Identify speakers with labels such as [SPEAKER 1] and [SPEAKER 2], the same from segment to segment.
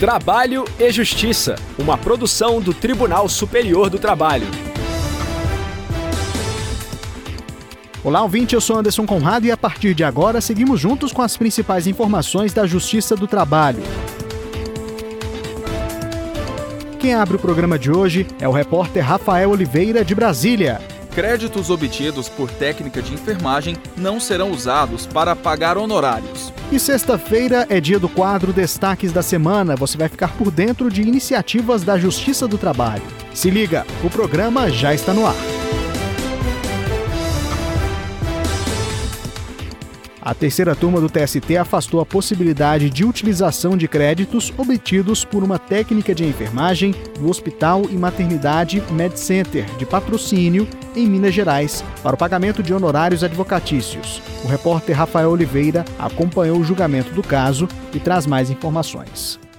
[SPEAKER 1] Trabalho e Justiça, uma produção do Tribunal Superior do Trabalho.
[SPEAKER 2] Olá, ouvinte, eu sou Anderson Conrado e a partir de agora seguimos juntos com as principais informações da Justiça do Trabalho. Quem abre o programa de hoje é o repórter Rafael Oliveira, de Brasília.
[SPEAKER 3] Créditos obtidos por técnica de enfermagem não serão usados para pagar honorários.
[SPEAKER 2] E sexta-feira é dia do quadro Destaques da Semana. Você vai ficar por dentro de iniciativas da Justiça do Trabalho. Se liga, o programa já está no ar. A terceira turma do TST afastou a possibilidade de utilização de créditos obtidos por uma técnica de enfermagem do Hospital e Maternidade Med Center de patrocínio em Minas Gerais para o pagamento de honorários advocatícios. O repórter Rafael Oliveira acompanhou o julgamento do caso e traz mais informações.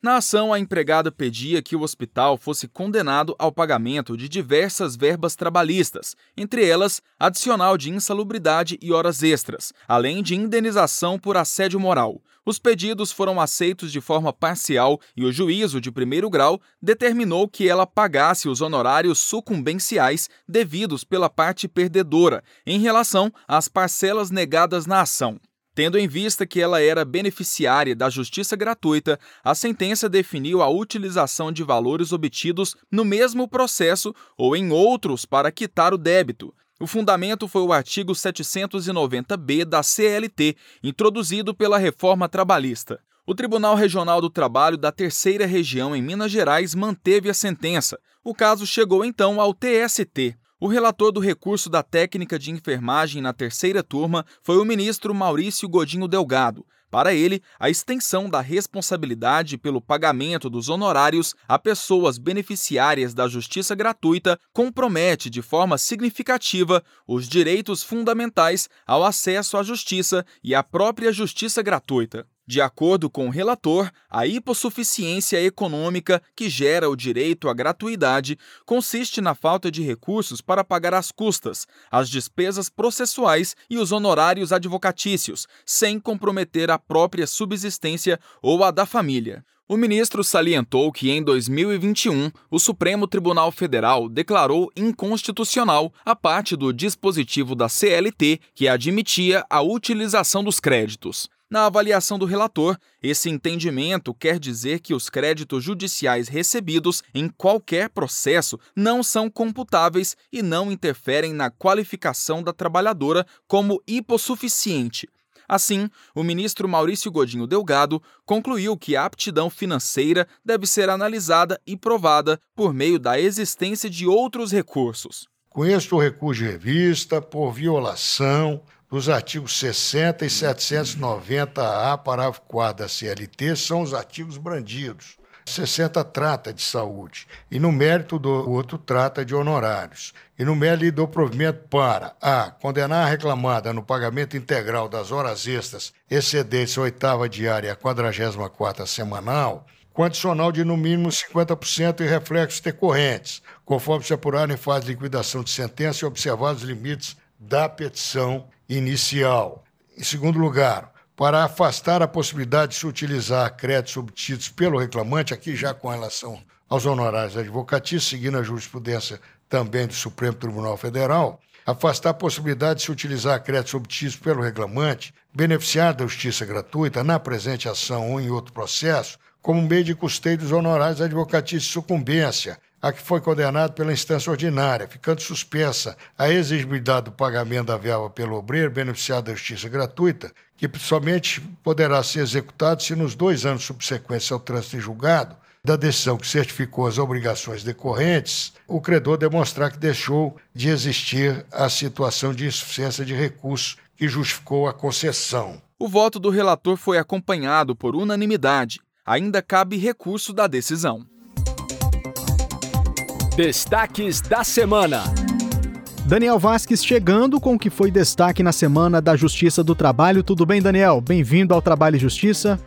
[SPEAKER 3] Na ação, a empregada pedia que o hospital fosse condenado ao pagamento de diversas verbas trabalhistas, entre elas adicional de insalubridade e horas extras, além de indenização por assédio moral. Os pedidos foram aceitos de forma parcial e o juízo de primeiro grau determinou que ela pagasse os honorários sucumbenciais devidos pela parte perdedora em relação às parcelas negadas na ação. Tendo em vista que ela era beneficiária da justiça gratuita, a sentença definiu a utilização de valores obtidos no mesmo processo ou em outros para quitar o débito. O fundamento foi o artigo 790-B da CLT, introduzido pela reforma trabalhista. O Tribunal Regional do Trabalho da Terceira Região em Minas Gerais manteve a sentença. O caso chegou então ao TST. O relator do recurso da técnica de enfermagem na terceira turma foi o ministro Maurício Godinho Delgado. Para ele, a extensão da responsabilidade pelo pagamento dos honorários a pessoas beneficiárias da justiça gratuita compromete de forma significativa os direitos fundamentais ao acesso à justiça e à própria justiça gratuita. De acordo com o relator, a hipossuficiência econômica que gera o direito à gratuidade consiste na falta de recursos para pagar as custas, as despesas processuais e os honorários advocatícios, sem comprometer a própria subsistência ou a da família. O ministro salientou que em 2021 o Supremo Tribunal Federal declarou inconstitucional a parte do dispositivo da CLT que admitia a utilização dos créditos. Na avaliação do relator, esse entendimento quer dizer que os créditos judiciais recebidos em qualquer processo não são computáveis e não interferem na qualificação da trabalhadora como hipossuficiente. Assim, o ministro Maurício Godinho Delgado concluiu que a aptidão financeira deve ser analisada e provada por meio da existência de outros recursos.
[SPEAKER 4] Este o recurso de revista, por violação, dos artigos 60 e 790-A, parágrafo 4 da CLT, são os artigos brandidos. 60 trata de saúde, e no mérito do outro trata de honorários. E no mérito do provimento para a. condenar a reclamada no pagamento integral das horas extras excedentes a oitava diária e a quadragésima quarta semanal, com adicional de no mínimo 50% e reflexos decorrentes, conforme se apurar em fase de liquidação de sentença e observados os limites da petição inicial. Em segundo lugar, para afastar a possibilidade de se utilizar créditos obtidos pelo reclamante, aqui já com relação aos honorários advocatícios, seguindo a jurisprudência também do Supremo Tribunal Federal, afastar a possibilidade de se utilizar créditos obtidos pelo reclamante, beneficiário da justiça gratuita, na presente ação ou em outro processo, como meio de custeio dos honorários advocatícios de sucumbência, a que foi condenado pela instância ordinária, ficando suspensa a exigibilidade do pagamento da verba pelo obreiro beneficiado da justiça gratuita, que somente poderá ser executado se nos dois anos subsequentes ao trânsito em julgado da decisão que certificou as obrigações decorrentes, o credor demonstrar que deixou de existir a situação de insuficiência de recursos que justificou a concessão.
[SPEAKER 3] O voto do relator foi acompanhado por unanimidade. Ainda cabe recurso da decisão.
[SPEAKER 1] Destaques da semana.
[SPEAKER 2] Daniel Vasques chegando com o que foi destaque na semana da Justiça do Trabalho. Tudo bem, Daniel? Bem-vindo ao Trabalho e Justiça.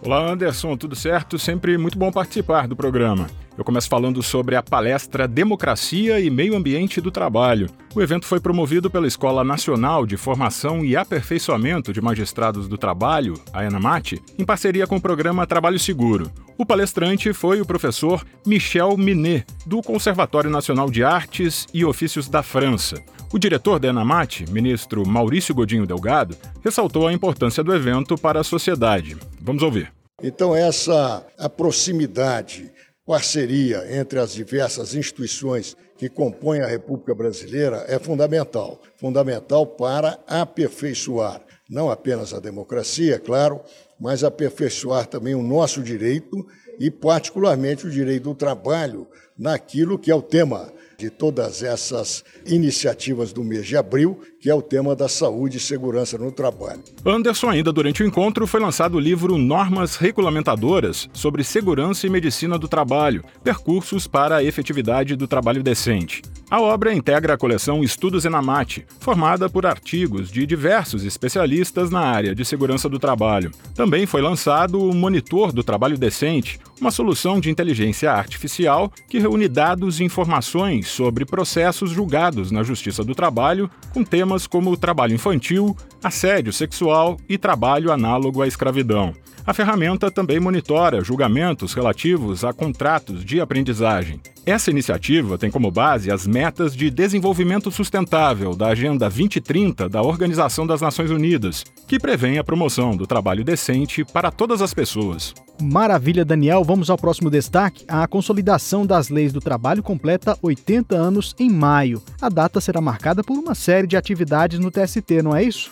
[SPEAKER 5] Olá, Anderson, tudo certo? Sempre muito bom participar do programa. Eu começo falando sobre a palestra Democracia e Meio Ambiente do Trabalho. O evento foi promovido pela Escola Nacional de Formação e Aperfeiçoamento de Magistrados do Trabalho, a ENAMAT, em parceria com o programa Trabalho Seguro. O palestrante foi o professor Michel Minet, do Conservatório Nacional de Artes e Ofícios da França. O diretor da ENAMAT, ministro Maurício Godinho Delgado, ressaltou a importância do evento para a sociedade. Vamos ouvir.
[SPEAKER 4] Então, essa a proximidade parceria entre as diversas instituições que compõem a República Brasileira é fundamental. Fundamental para aperfeiçoar não apenas a democracia, é claro, mas aperfeiçoar também o nosso direito e, particularmente, o direito do trabalho naquilo que é o tema de todas essas iniciativas do mês de abril, que é o tema da saúde e segurança no trabalho.
[SPEAKER 5] Anderson, ainda durante o encontro, foi lançado o livro Normas Regulamentadoras sobre Segurança e Medicina do Trabalho Percursos para a Efetividade do Trabalho Decente. A obra integra a coleção Estudos Enamate, formada por artigos de diversos especialistas na área de segurança do trabalho. Também foi lançado o Monitor do Trabalho Decente, uma solução de inteligência artificial que reúne dados e informações sobre processos julgados na Justiça do Trabalho, com temas como trabalho infantil, assédio sexual e trabalho análogo à escravidão. A ferramenta também monitora julgamentos relativos a contratos de aprendizagem. Essa iniciativa tem como base as metas de desenvolvimento sustentável da Agenda 2030 da Organização das Nações Unidas, que prevê a promoção do trabalho decente para todas as pessoas.
[SPEAKER 2] Maravilha, Daniel. Vamos ao próximo destaque. A consolidação das leis do trabalho completa 80 anos em maio. A data será marcada por uma série de atividades no TST, não é isso?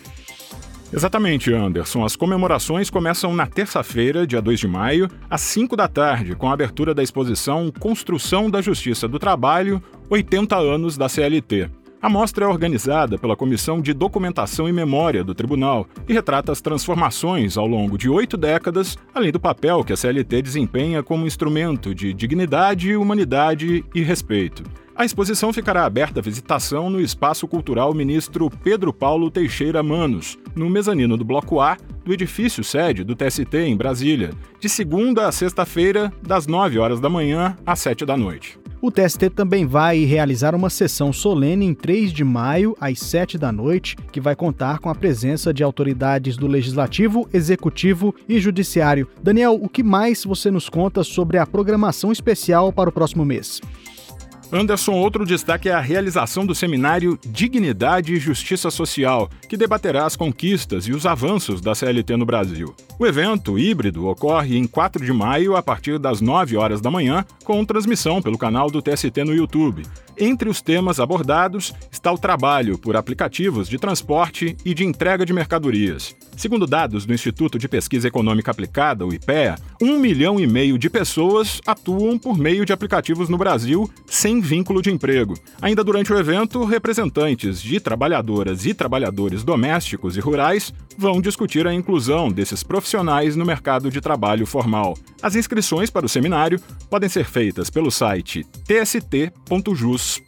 [SPEAKER 5] Exatamente, Anderson. As comemorações começam na terça-feira, dia 2 de maio, às 5 da tarde, com a abertura da exposição Construção da Justiça do Trabalho 80 anos da CLT. A mostra é organizada pela Comissão de Documentação e Memória do Tribunal e retrata as transformações ao longo de oito décadas, além do papel que a CLT desempenha como instrumento de dignidade, humanidade e respeito. A exposição ficará aberta à visitação no Espaço Cultural Ministro Pedro Paulo Teixeira Manos, no mezanino do Bloco A do edifício sede do TST em Brasília, de segunda a sexta-feira, das 9 horas da manhã às 7 da noite.
[SPEAKER 2] O TST também vai realizar uma sessão solene em 3 de maio, às 7 da noite, que vai contar com a presença de autoridades do Legislativo, Executivo e Judiciário. Daniel, o que mais você nos conta sobre a programação especial para o próximo mês?
[SPEAKER 5] Anderson, outro destaque é a realização do seminário Dignidade e Justiça Social, que debaterá as conquistas e os avanços da CLT no Brasil. O evento híbrido ocorre em 4 de maio a partir das 9 horas da manhã, com transmissão pelo canal do TST no YouTube. Entre os temas abordados está o trabalho por aplicativos de transporte e de entrega de mercadorias. Segundo dados do Instituto de Pesquisa Econômica Aplicada, o IPEA, um milhão e meio de pessoas atuam por meio de aplicativos no Brasil sem vínculo de emprego. Ainda durante o evento, representantes de trabalhadoras e trabalhadores domésticos e rurais vão discutir a inclusão desses profissionais no mercado de trabalho formal. As inscrições para o seminário podem ser feitas pelo site tst.jus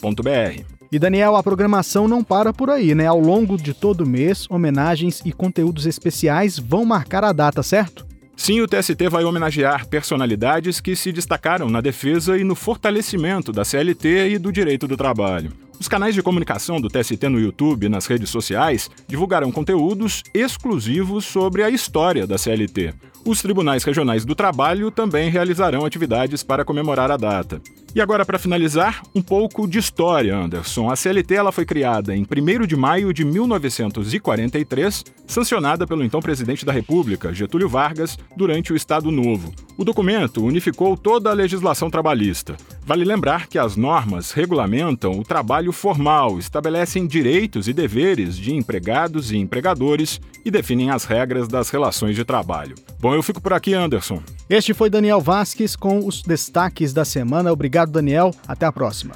[SPEAKER 2] e Daniel, a programação não para por aí, né? Ao longo de todo o mês, homenagens e conteúdos especiais vão marcar a data, certo?
[SPEAKER 5] Sim, o TST vai homenagear personalidades que se destacaram na defesa e no fortalecimento da CLT e do direito do trabalho. Os canais de comunicação do TST no YouTube e nas redes sociais divulgarão conteúdos exclusivos sobre a história da CLT. Os tribunais regionais do trabalho também realizarão atividades para comemorar a data. E agora, para finalizar, um pouco de história, Anderson. A CLT ela foi criada em 1 de maio de 1943, sancionada pelo então presidente da República, Getúlio Vargas, durante o Estado Novo. O documento unificou toda a legislação trabalhista. Vale lembrar que as normas regulamentam o trabalho formal, estabelecem direitos e deveres de empregados e empregadores e definem as regras das relações de trabalho. Bom, eu fico por aqui, Anderson.
[SPEAKER 2] Este foi Daniel Vasques com os destaques da semana. Obrigado, Daniel. Até a próxima.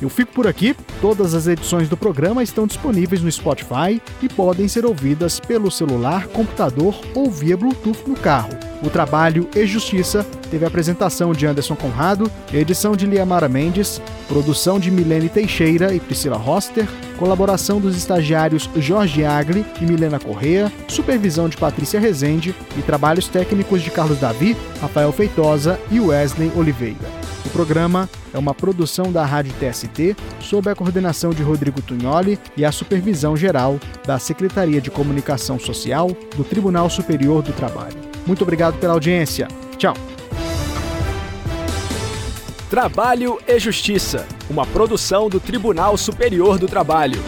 [SPEAKER 2] Eu fico por aqui. Todas as edições do programa estão disponíveis no Spotify e podem ser ouvidas pelo celular, computador ou via Bluetooth no carro. O Trabalho e Justiça teve a apresentação de Anderson Conrado, edição de Liamara Mendes, produção de Milene Teixeira e Priscila Roster, colaboração dos estagiários Jorge Agli e Milena Correa, supervisão de Patrícia Rezende e trabalhos técnicos de Carlos Davi, Rafael Feitosa e Wesley Oliveira. O programa é uma produção da Rádio TST, sob a coordenação de Rodrigo Tunholi e a supervisão geral da Secretaria de Comunicação Social do Tribunal Superior do Trabalho. Muito obrigado pela audiência. Tchau.
[SPEAKER 1] Trabalho e Justiça, uma produção do Tribunal Superior do Trabalho.